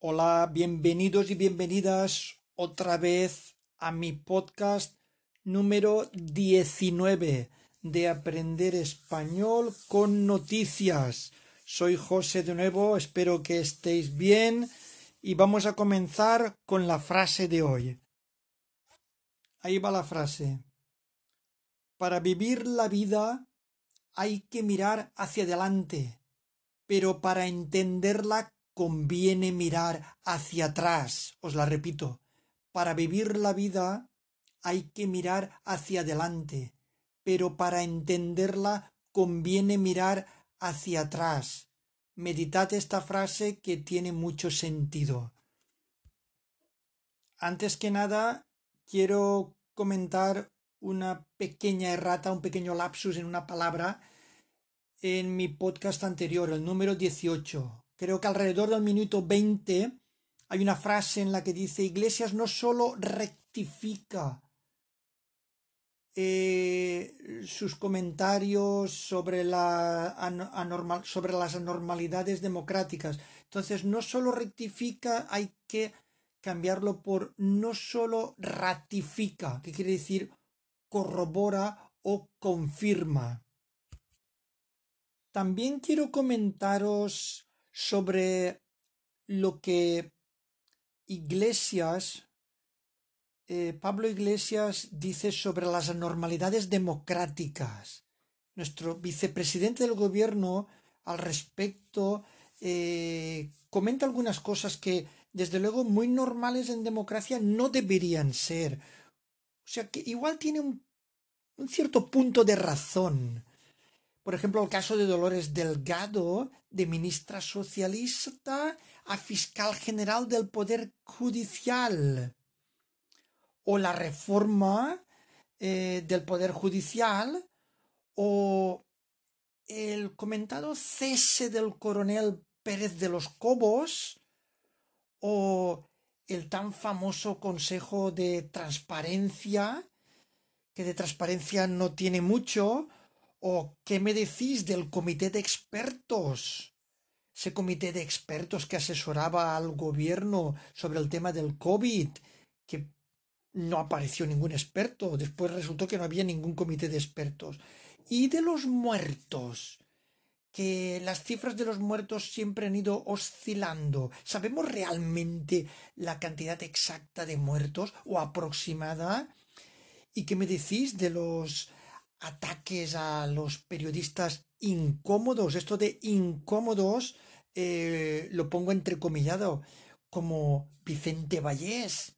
Hola, bienvenidos y bienvenidas otra vez a mi podcast número 19 de Aprender Español con Noticias. Soy José de nuevo, espero que estéis bien y vamos a comenzar con la frase de hoy. Ahí va la frase. Para vivir la vida hay que mirar hacia adelante, pero para entenderla conviene mirar hacia atrás. Os la repito. Para vivir la vida hay que mirar hacia adelante, pero para entenderla conviene mirar hacia atrás. Meditad esta frase que tiene mucho sentido. Antes que nada, quiero comentar una pequeña errata, un pequeño lapsus en una palabra en mi podcast anterior, el número 18. Creo que alrededor del minuto 20 hay una frase en la que dice Iglesias no solo rectifica eh, sus comentarios sobre, la anormal, sobre las anormalidades democráticas. Entonces, no solo rectifica, hay que cambiarlo por no solo ratifica, que quiere decir corrobora o confirma. También quiero comentaros sobre lo que Iglesias, eh, Pablo Iglesias dice sobre las anormalidades democráticas. Nuestro vicepresidente del gobierno al respecto eh, comenta algunas cosas que desde luego muy normales en democracia no deberían ser. O sea que igual tiene un, un cierto punto de razón. Por ejemplo, el caso de Dolores Delgado, de ministra socialista a fiscal general del Poder Judicial. O la reforma eh, del Poder Judicial. O el comentado cese del coronel Pérez de los Cobos. O el tan famoso Consejo de Transparencia, que de transparencia no tiene mucho, ¿O qué me decís del comité de expertos? Ese comité de expertos que asesoraba al gobierno sobre el tema del COVID, que no apareció ningún experto. Después resultó que no había ningún comité de expertos. Y de los muertos, que las cifras de los muertos siempre han ido oscilando. ¿Sabemos realmente la cantidad exacta de muertos o aproximada? ¿Y qué me decís de los ataques a los periodistas incómodos. Esto de incómodos eh, lo pongo entrecomillado, como Vicente Vallés,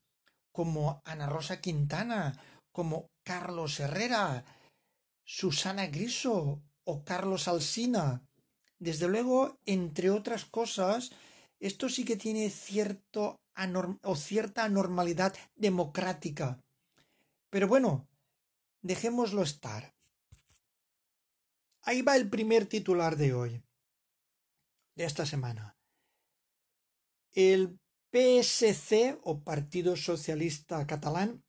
como Ana Rosa Quintana, como Carlos Herrera, Susana Griso o Carlos Alsina. Desde luego, entre otras cosas, esto sí que tiene cierto o cierta anormalidad democrática. Pero bueno, Dejémoslo estar. Ahí va el primer titular de hoy, de esta semana. El PSC o Partido Socialista Catalán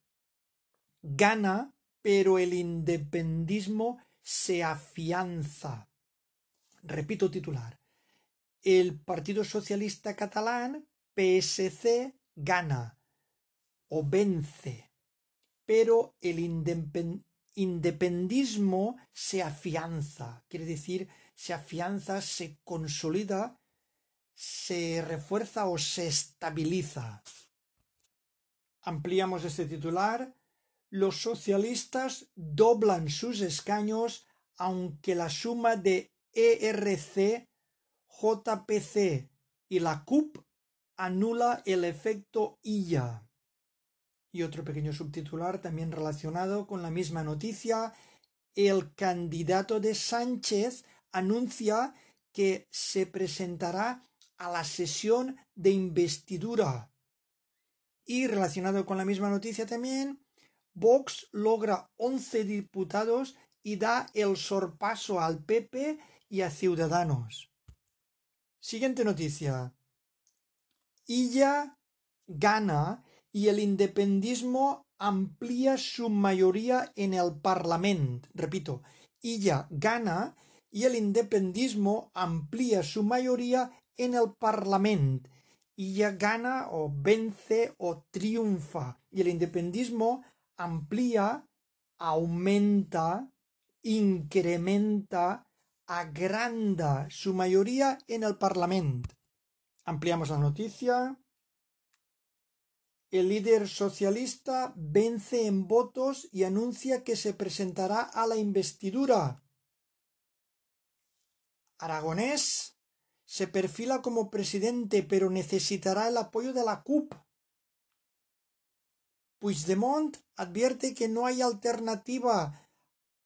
gana, pero el independismo se afianza. Repito titular. El Partido Socialista Catalán, PSC, gana o vence pero el independismo se afianza, quiere decir, se afianza, se consolida, se refuerza o se estabiliza. Ampliamos este titular. Los socialistas doblan sus escaños aunque la suma de ERC, JPC y la CUP anula el efecto ILLA. Y otro pequeño subtitular también relacionado con la misma noticia. El candidato de Sánchez anuncia que se presentará a la sesión de investidura. Y relacionado con la misma noticia también, Vox logra 11 diputados y da el sorpaso al PP y a Ciudadanos. Siguiente noticia. Illa gana y el independismo amplía su mayoría en el Parlamento. Repito, ella gana y el independismo amplía su mayoría en el Parlamento. ya gana o vence o triunfa. Y el independismo amplía, aumenta, incrementa, agranda su mayoría en el Parlamento. Ampliamos la noticia. El líder socialista vence en votos y anuncia que se presentará a la investidura. Aragonés se perfila como presidente, pero necesitará el apoyo de la CUP. Puigdemont advierte que no hay alternativa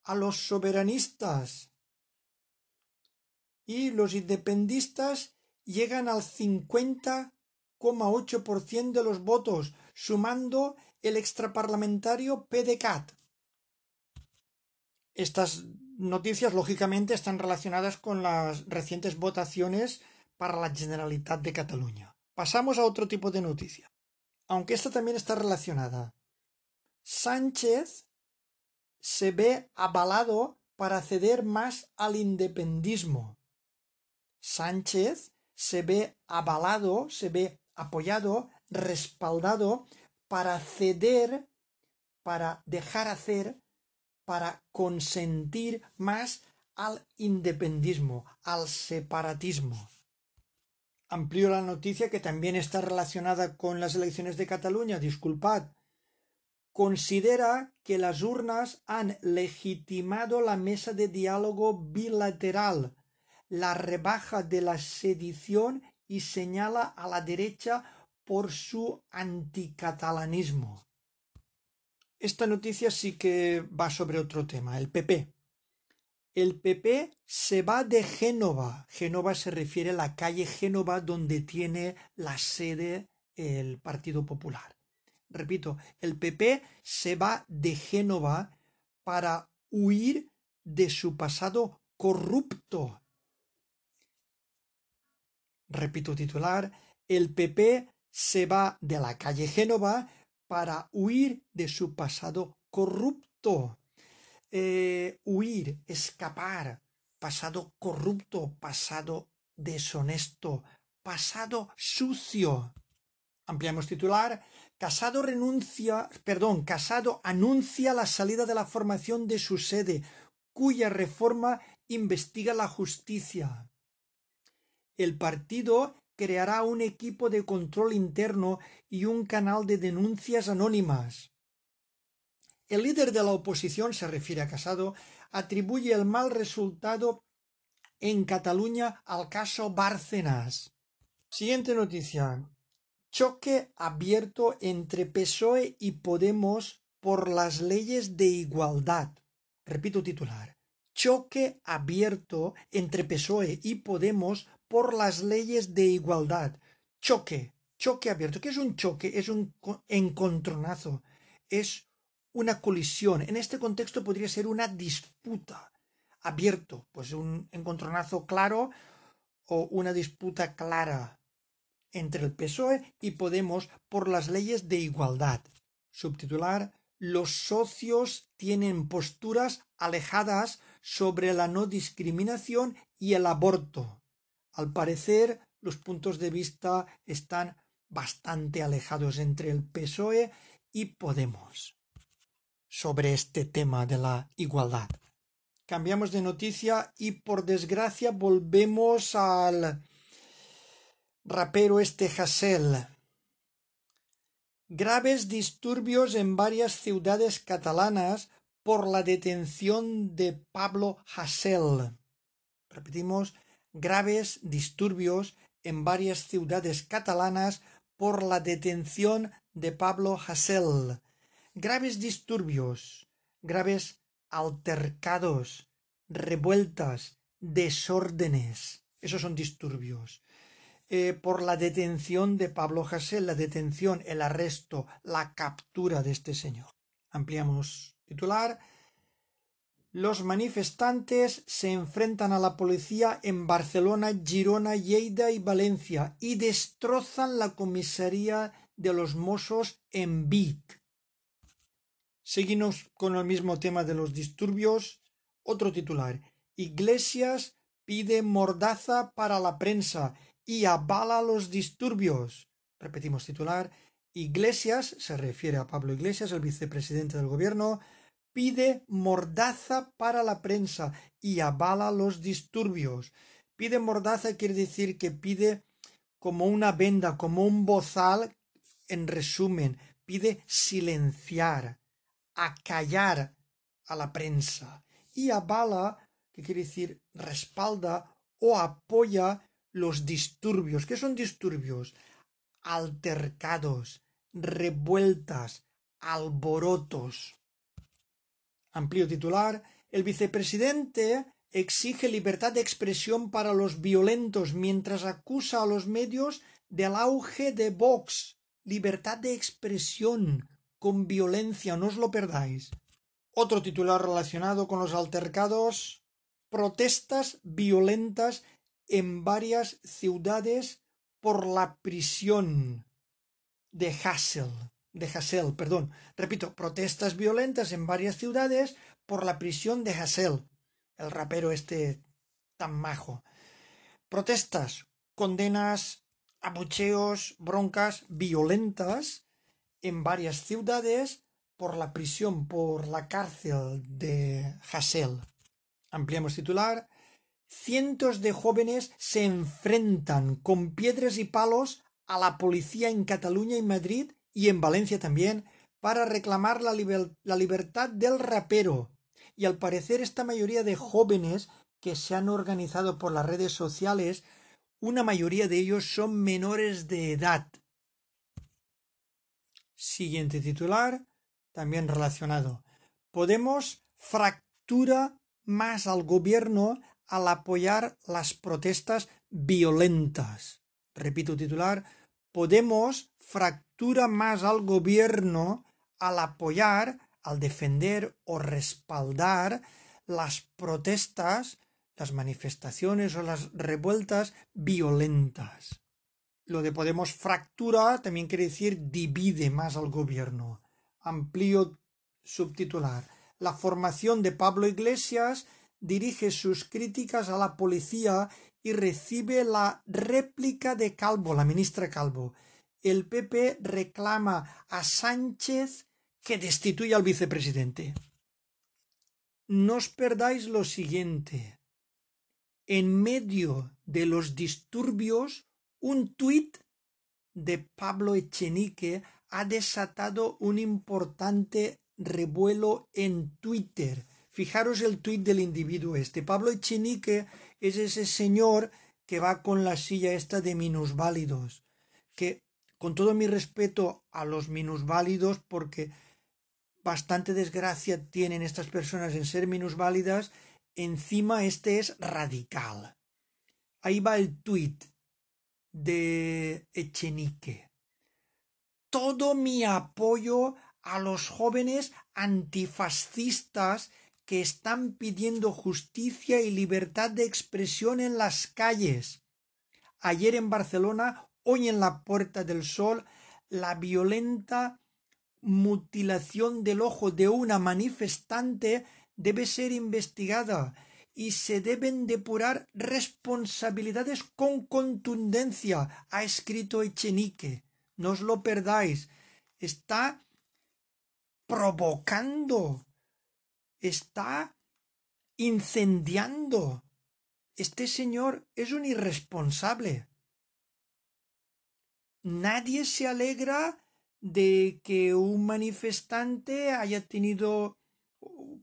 a los soberanistas. Y los independistas llegan al 50,8% de los votos, sumando el extraparlamentario PDCAT. Estas noticias, lógicamente, están relacionadas con las recientes votaciones para la Generalitat de Cataluña. Pasamos a otro tipo de noticia, aunque esta también está relacionada. Sánchez se ve avalado para ceder más al independismo. Sánchez se ve avalado, se ve apoyado, respaldado para ceder, para dejar hacer para consentir más al independismo, al separatismo. Amplío la noticia que también está relacionada con las elecciones de Cataluña, disculpad. Considera que las urnas han legitimado la mesa de diálogo bilateral, la rebaja de la sedición y señala a la derecha por su anticatalanismo. Esta noticia sí que va sobre otro tema, el PP. El PP se va de Génova. Génova se refiere a la calle Génova donde tiene la sede el Partido Popular. Repito, el PP se va de Génova para huir de su pasado corrupto. Repito titular, el PP se va de la calle Génova para huir de su pasado corrupto. Eh, huir, escapar, pasado corrupto, pasado deshonesto, pasado sucio. Ampliamos titular. Casado renuncia, perdón, Casado anuncia la salida de la formación de su sede, cuya reforma investiga la justicia. El partido creará un equipo de control interno y un canal de denuncias anónimas. El líder de la oposición, se refiere a Casado, atribuye el mal resultado en Cataluña al caso Bárcenas. Siguiente noticia. Choque abierto entre PSOE y Podemos por las leyes de igualdad. Repito titular. Choque abierto entre PSOE y Podemos por las leyes de igualdad. Choque, choque abierto. ¿Qué es un choque? Es un encontronazo, es una colisión. En este contexto podría ser una disputa. Abierto, pues un encontronazo claro o una disputa clara entre el PSOE y Podemos por las leyes de igualdad. Subtitular Los socios tienen posturas alejadas sobre la no discriminación y el aborto. Al parecer, los puntos de vista están bastante alejados entre el PSOE y Podemos sobre este tema de la igualdad. Cambiamos de noticia y por desgracia volvemos al rapero este Hassel. Graves disturbios en varias ciudades catalanas por la detención de Pablo Hassel. Repetimos, graves disturbios en varias ciudades catalanas por la detención de Pablo Hasél. Graves disturbios, graves altercados, revueltas, desórdenes. Esos son disturbios. Eh, por la detención de Pablo Hasél, la detención, el arresto, la captura de este señor. Ampliamos titular los manifestantes se enfrentan a la policía en Barcelona, Girona, Lleida y Valencia y destrozan la comisaría de los Mossos en Vic. Seguimos con el mismo tema de los disturbios. Otro titular. Iglesias pide mordaza para la prensa y avala los disturbios. Repetimos titular. Iglesias, se refiere a Pablo Iglesias, el vicepresidente del gobierno, pide mordaza para la prensa y avala los disturbios. Pide mordaza quiere decir que pide como una venda, como un bozal, en resumen, pide silenciar, acallar a la prensa. Y avala, que quiere decir respalda o apoya los disturbios. ¿Qué son disturbios? Altercados, revueltas, alborotos. Amplio titular. El vicepresidente exige libertad de expresión para los violentos mientras acusa a los medios del auge de Vox. Libertad de expresión con violencia, no os lo perdáis. Otro titular relacionado con los altercados. Protestas violentas en varias ciudades por la prisión de Hassel de Hassel, perdón, repito, protestas violentas en varias ciudades por la prisión de Hassel, el rapero este tan majo. Protestas, condenas, abucheos, broncas violentas en varias ciudades por la prisión, por la cárcel de Hassel. Ampliamos titular. Cientos de jóvenes se enfrentan con piedras y palos a la policía en Cataluña y Madrid y en Valencia también, para reclamar la, la libertad del rapero. Y al parecer esta mayoría de jóvenes que se han organizado por las redes sociales, una mayoría de ellos son menores de edad. Siguiente titular, también relacionado. Podemos fractura más al gobierno al apoyar las protestas violentas. Repito titular, Podemos fractura más al gobierno al apoyar, al defender o respaldar las protestas, las manifestaciones o las revueltas violentas. Lo de Podemos fractura también quiere decir divide más al gobierno. Amplío subtitular. La formación de Pablo Iglesias dirige sus críticas a la policía y recibe la réplica de Calvo, la ministra Calvo. El PP reclama a Sánchez que destituya al vicepresidente. No os perdáis lo siguiente. En medio de los disturbios, un tuit de Pablo Echenique ha desatado un importante revuelo en Twitter. Fijaros el tuit del individuo este. Pablo Echenique es ese señor que va con la silla esta de minusválidos, con todo mi respeto a los minusválidos, porque bastante desgracia tienen estas personas en ser minusválidas, encima este es radical. Ahí va el tuit de Echenique. Todo mi apoyo a los jóvenes antifascistas que están pidiendo justicia y libertad de expresión en las calles. Ayer en Barcelona, hoy en la Puerta del Sol, la violenta mutilación del ojo de una manifestante debe ser investigada y se deben depurar responsabilidades con contundencia, ha escrito Echenique. No os lo perdáis. Está provocando está incendiando. Este señor es un irresponsable. Nadie se alegra de que un manifestante haya tenido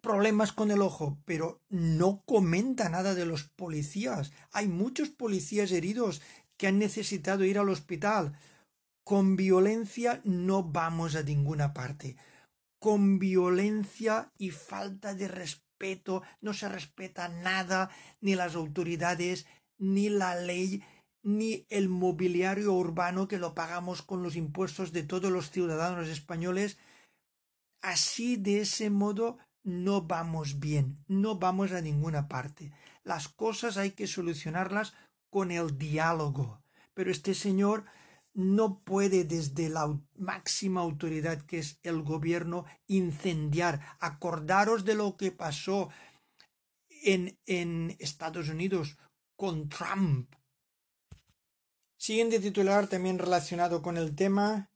problemas con el ojo, pero no comenta nada de los policías. Hay muchos policías heridos que han necesitado ir al hospital. Con violencia no vamos a ninguna parte con violencia y falta de respeto, no se respeta nada, ni las autoridades, ni la ley, ni el mobiliario urbano que lo pagamos con los impuestos de todos los ciudadanos españoles. Así, de ese modo, no vamos bien, no vamos a ninguna parte. Las cosas hay que solucionarlas con el diálogo. Pero este señor no puede desde la máxima autoridad que es el gobierno incendiar. Acordaros de lo que pasó en, en Estados Unidos con Trump. Siguiente titular también relacionado con el tema.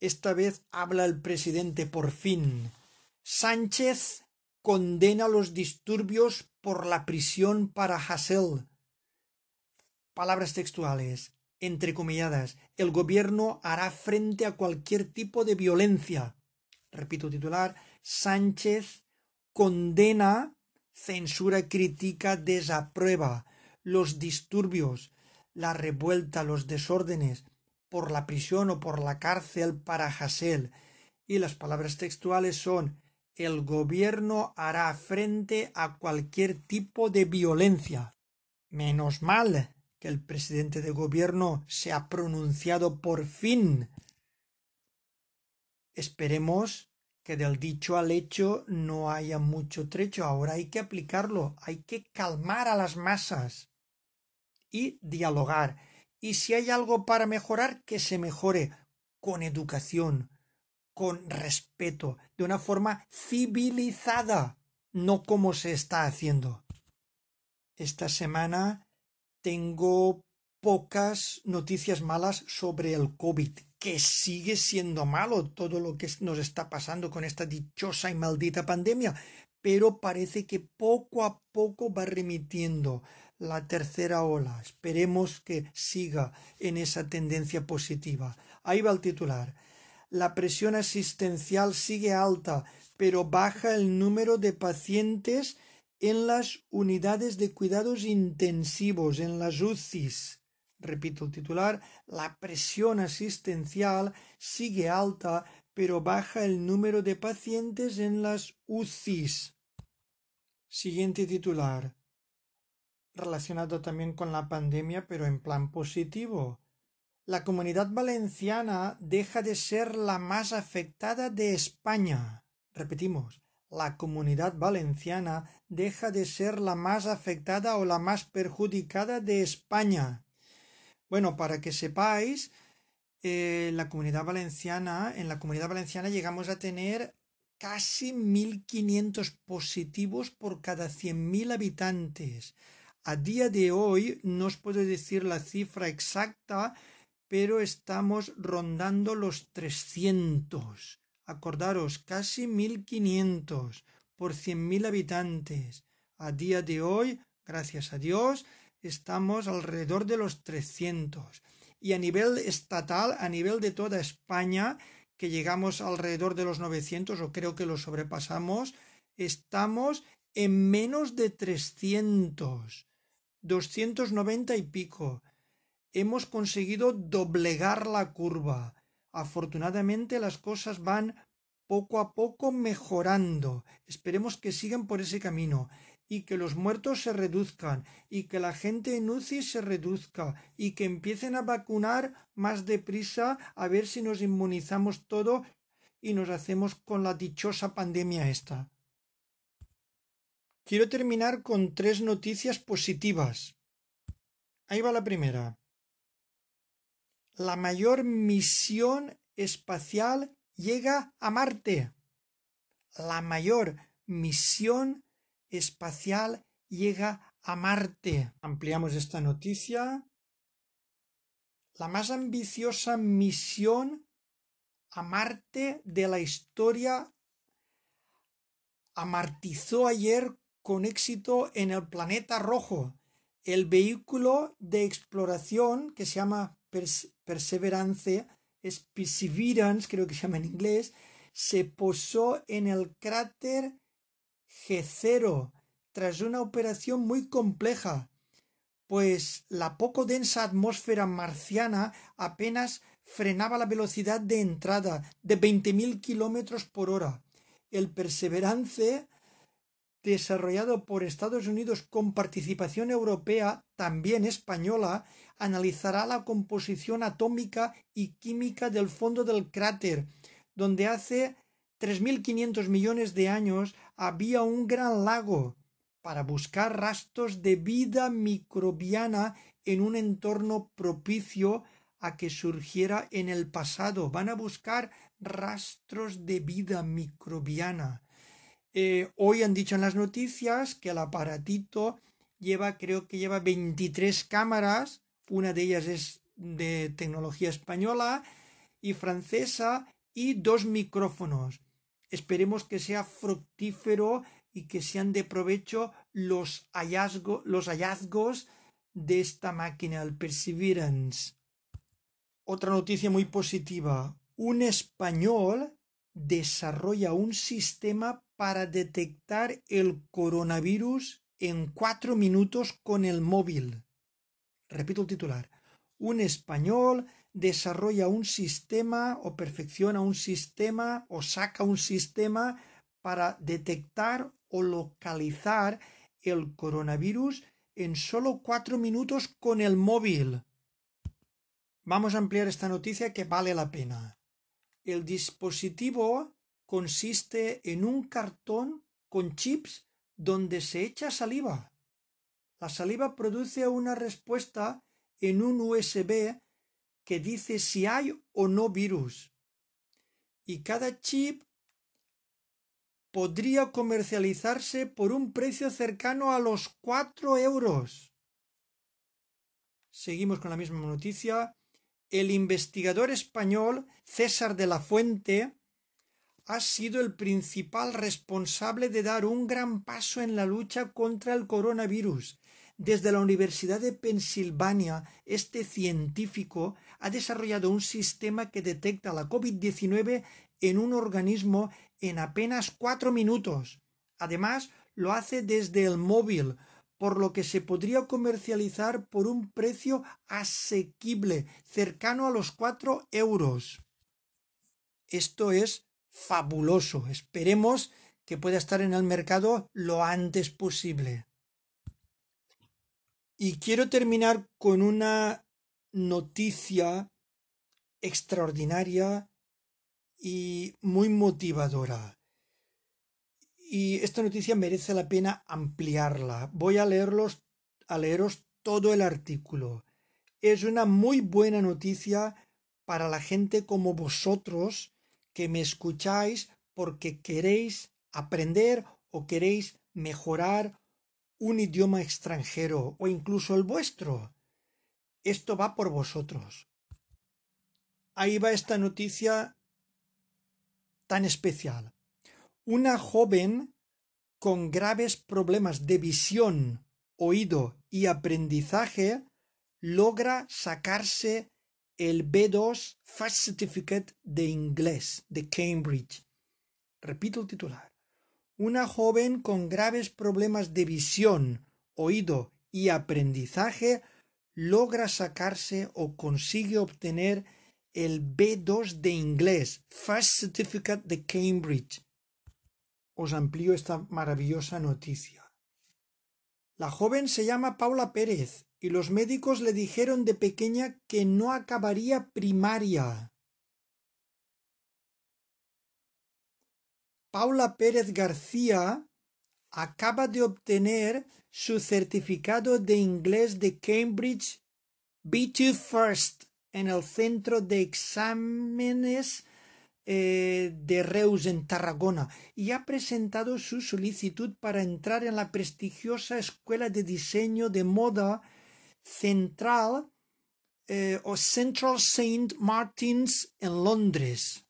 Esta vez habla el presidente por fin. Sánchez condena los disturbios por la prisión para Hassel. Palabras textuales, entrecomilladas. El gobierno hará frente a cualquier tipo de violencia. Repito titular. Sánchez condena, censura, critica, desaprueba los disturbios la revuelta, los desórdenes, por la prisión o por la cárcel para Hassel. Y las palabras textuales son el gobierno hará frente a cualquier tipo de violencia. Menos mal que el presidente de gobierno se ha pronunciado por fin. Esperemos que del dicho al hecho no haya mucho trecho. Ahora hay que aplicarlo, hay que calmar a las masas y dialogar. Y si hay algo para mejorar, que se mejore con educación, con respeto, de una forma civilizada, no como se está haciendo. Esta semana tengo pocas noticias malas sobre el COVID, que sigue siendo malo todo lo que nos está pasando con esta dichosa y maldita pandemia, pero parece que poco a poco va remitiendo la tercera ola. Esperemos que siga en esa tendencia positiva. Ahí va el titular. La presión asistencial sigue alta, pero baja el número de pacientes en las unidades de cuidados intensivos, en las UCIs. Repito el titular. La presión asistencial sigue alta, pero baja el número de pacientes en las UCIs. Siguiente titular relacionado también con la pandemia, pero en plan positivo. La comunidad valenciana deja de ser la más afectada de España. Repetimos, la comunidad valenciana deja de ser la más afectada o la más perjudicada de España. Bueno, para que sepáis, eh, la comunidad valenciana, en la comunidad valenciana llegamos a tener casi 1.500 positivos por cada 100.000 habitantes. A día de hoy no os puedo decir la cifra exacta, pero estamos rondando los 300. Acordaros, casi 1500 por 100.000 habitantes. A día de hoy, gracias a Dios, estamos alrededor de los 300. Y a nivel estatal, a nivel de toda España, que llegamos alrededor de los 900 o creo que lo sobrepasamos, estamos en menos de 300 noventa y pico. Hemos conseguido doblegar la curva. Afortunadamente las cosas van poco a poco mejorando. Esperemos que sigan por ese camino y que los muertos se reduzcan y que la gente en UCI se reduzca y que empiecen a vacunar más deprisa a ver si nos inmunizamos todo y nos hacemos con la dichosa pandemia esta. Quiero terminar con tres noticias positivas. Ahí va la primera. La mayor misión espacial llega a Marte. La mayor misión espacial llega a Marte. Ampliamos esta noticia. La más ambiciosa misión a Marte de la historia amartizó ayer con éxito en el planeta rojo. El vehículo de exploración que se llama Perseverance, es creo que se llama en inglés, se posó en el cráter G0 tras una operación muy compleja, pues la poco densa atmósfera marciana apenas frenaba la velocidad de entrada de 20.000 kilómetros por hora. El Perseverance desarrollado por Estados Unidos con participación europea, también española, analizará la composición atómica y química del fondo del cráter, donde hace 3.500 millones de años había un gran lago, para buscar rastros de vida microbiana en un entorno propicio a que surgiera en el pasado. Van a buscar rastros de vida microbiana. Eh, hoy han dicho en las noticias que el aparatito lleva, creo que lleva 23 cámaras, una de ellas es de tecnología española y francesa y dos micrófonos. Esperemos que sea fructífero y que sean de provecho los, los hallazgos de esta máquina, el Perseverance. Otra noticia muy positiva. Un español desarrolla un sistema para detectar el coronavirus en cuatro minutos con el móvil. Repito el titular. Un español desarrolla un sistema o perfecciona un sistema o saca un sistema para detectar o localizar el coronavirus en solo cuatro minutos con el móvil. Vamos a ampliar esta noticia que vale la pena. El dispositivo consiste en un cartón con chips donde se echa saliva. La saliva produce una respuesta en un USB que dice si hay o no virus. Y cada chip podría comercializarse por un precio cercano a los cuatro euros. Seguimos con la misma noticia. El investigador español César de la Fuente ha sido el principal responsable de dar un gran paso en la lucha contra el coronavirus desde la Universidad de Pensilvania, este científico ha desarrollado un sistema que detecta la COVID-19 en un organismo en apenas cuatro minutos. Además, lo hace desde el móvil, por lo que se podría comercializar por un precio asequible, cercano a los cuatro euros. Esto es fabuloso. Esperemos que pueda estar en el mercado lo antes posible. Y quiero terminar con una noticia extraordinaria y muy motivadora. Y esta noticia merece la pena ampliarla. Voy a leerlos, a leeros todo el artículo. Es una muy buena noticia para la gente como vosotros que me escucháis porque queréis aprender o queréis mejorar un idioma extranjero o incluso el vuestro. Esto va por vosotros. Ahí va esta noticia tan especial. Una joven con graves problemas de visión, oído y aprendizaje logra sacarse el B2 Fast Certificate de inglés de Cambridge. Repito el titular una joven con graves problemas de visión, oído y aprendizaje logra sacarse o consigue obtener el B2 de inglés, First Certificate de Cambridge. Os amplío esta maravillosa noticia. La joven se llama Paula Pérez y los médicos le dijeron de pequeña que no acabaría primaria. Paula Pérez García acaba de obtener su certificado de inglés de Cambridge B2 First en el Centro de Exámenes eh, de Reus en Tarragona y ha presentado su solicitud para entrar en la prestigiosa Escuela de Diseño de Moda Central eh, o Central St. Martins en Londres.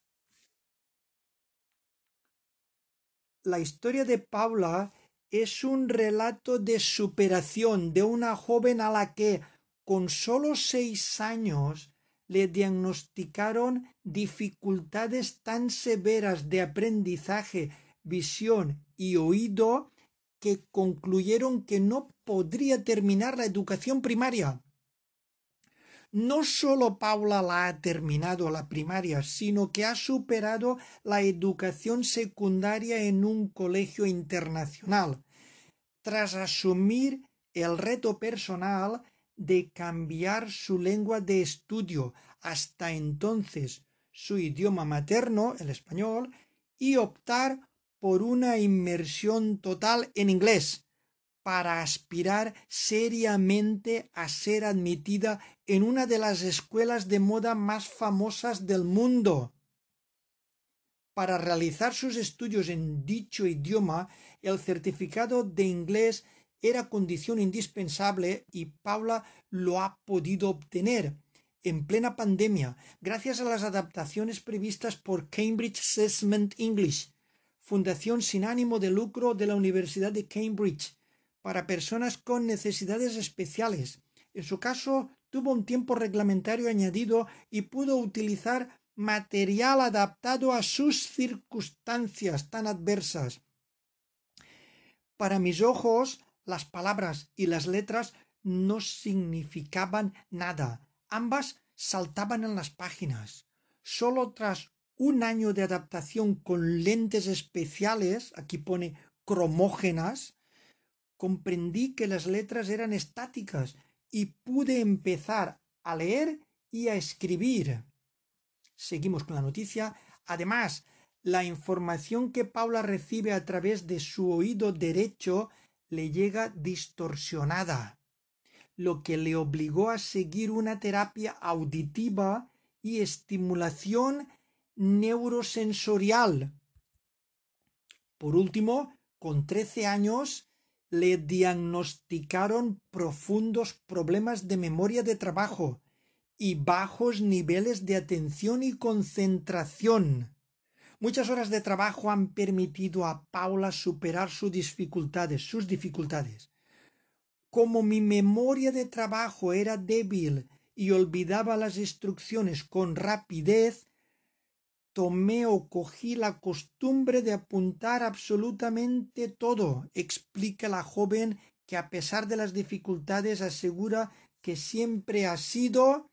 la historia de Paula es un relato de superación de una joven a la que con solo seis años le diagnosticaron dificultades tan severas de aprendizaje, visión y oído que concluyeron que no podría terminar la educación primaria. No solo Paula la ha terminado la primaria, sino que ha superado la educación secundaria en un colegio internacional, tras asumir el reto personal de cambiar su lengua de estudio, hasta entonces su idioma materno, el español, y optar por una inmersión total en inglés, para aspirar seriamente a ser admitida en una de las escuelas de moda más famosas del mundo. Para realizar sus estudios en dicho idioma, el certificado de inglés era condición indispensable y Paula lo ha podido obtener. en plena pandemia, gracias a las adaptaciones previstas por Cambridge Assessment English, fundación sin ánimo de lucro de la Universidad de Cambridge, para personas con necesidades especiales. En su caso, tuvo un tiempo reglamentario añadido y pudo utilizar material adaptado a sus circunstancias tan adversas. Para mis ojos, las palabras y las letras no significaban nada. Ambas saltaban en las páginas. Solo tras un año de adaptación con lentes especiales, aquí pone cromógenas, comprendí que las letras eran estáticas y pude empezar a leer y a escribir. Seguimos con la noticia. Además, la información que Paula recibe a través de su oído derecho le llega distorsionada, lo que le obligó a seguir una terapia auditiva y estimulación neurosensorial. Por último, con trece años, le diagnosticaron profundos problemas de memoria de trabajo y bajos niveles de atención y concentración. Muchas horas de trabajo han permitido a Paula superar sus dificultades, sus dificultades. Como mi memoria de trabajo era débil y olvidaba las instrucciones con rapidez, tomé o cogí la costumbre de apuntar absolutamente todo, explica la joven que a pesar de las dificultades asegura que siempre ha sido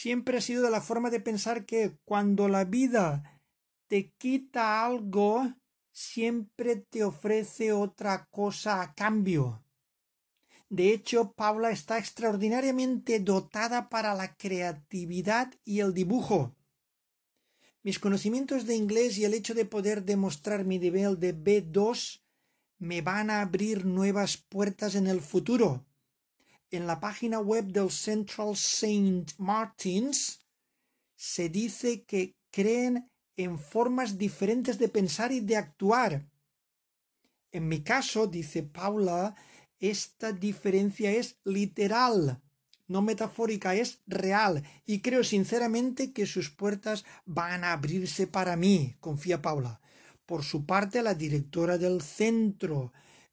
siempre ha sido de la forma de pensar que cuando la vida te quita algo, siempre te ofrece otra cosa a cambio. De hecho, Paula está extraordinariamente dotada para la creatividad y el dibujo. Mis conocimientos de inglés y el hecho de poder demostrar mi nivel de B2 me van a abrir nuevas puertas en el futuro en la página web del Central Saint Martins se dice que creen en formas diferentes de pensar y de actuar. En mi caso, dice Paula, esta diferencia es literal, no metafórica, es real, y creo sinceramente que sus puertas van a abrirse para mí, confía Paula. Por su parte, la directora del centro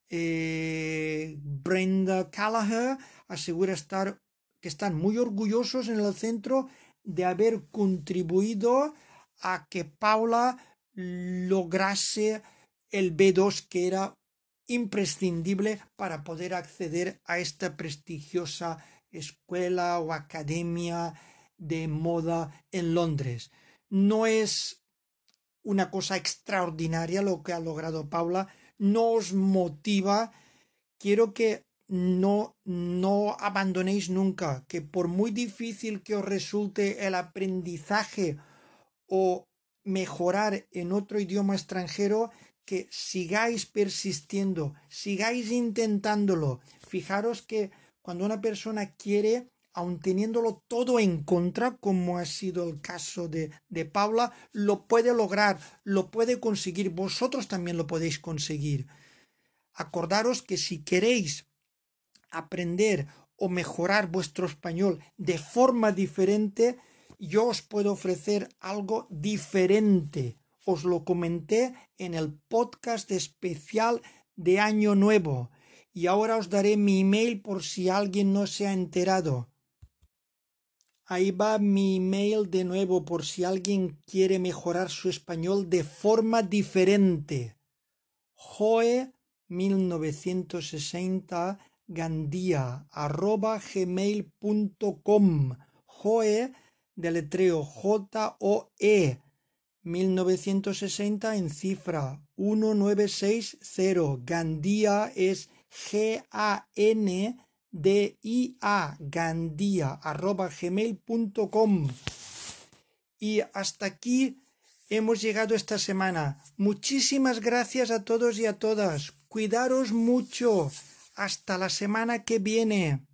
eh, Brenda Callagher asegura estar que están muy orgullosos en el centro de haber contribuido a que Paula lograse el B2 que era imprescindible para poder acceder a esta prestigiosa escuela o academia de moda en Londres. No es una cosa extraordinaria lo que ha logrado Paula, no os motiva, quiero que no, no abandonéis nunca, que por muy difícil que os resulte el aprendizaje o mejorar en otro idioma extranjero, que sigáis persistiendo, sigáis intentándolo. Fijaros que cuando una persona quiere, aun teniéndolo todo en contra, como ha sido el caso de, de Paula, lo puede lograr, lo puede conseguir, vosotros también lo podéis conseguir. Acordaros que si queréis aprender o mejorar vuestro español de forma diferente, yo os puedo ofrecer algo diferente. Os lo comenté en el podcast especial de Año Nuevo. Y ahora os daré mi email por si alguien no se ha enterado. Ahí va mi email de nuevo por si alguien quiere mejorar su español de forma diferente. Joe 1960 gandía arroba gmail.com Joe deletreo J-O-E 1960 en cifra 1960 Gandía es G-A-N Gmail.com y hasta aquí hemos llegado esta semana. Muchísimas gracias a todos y a todas. Cuidaros mucho. Hasta la semana que viene.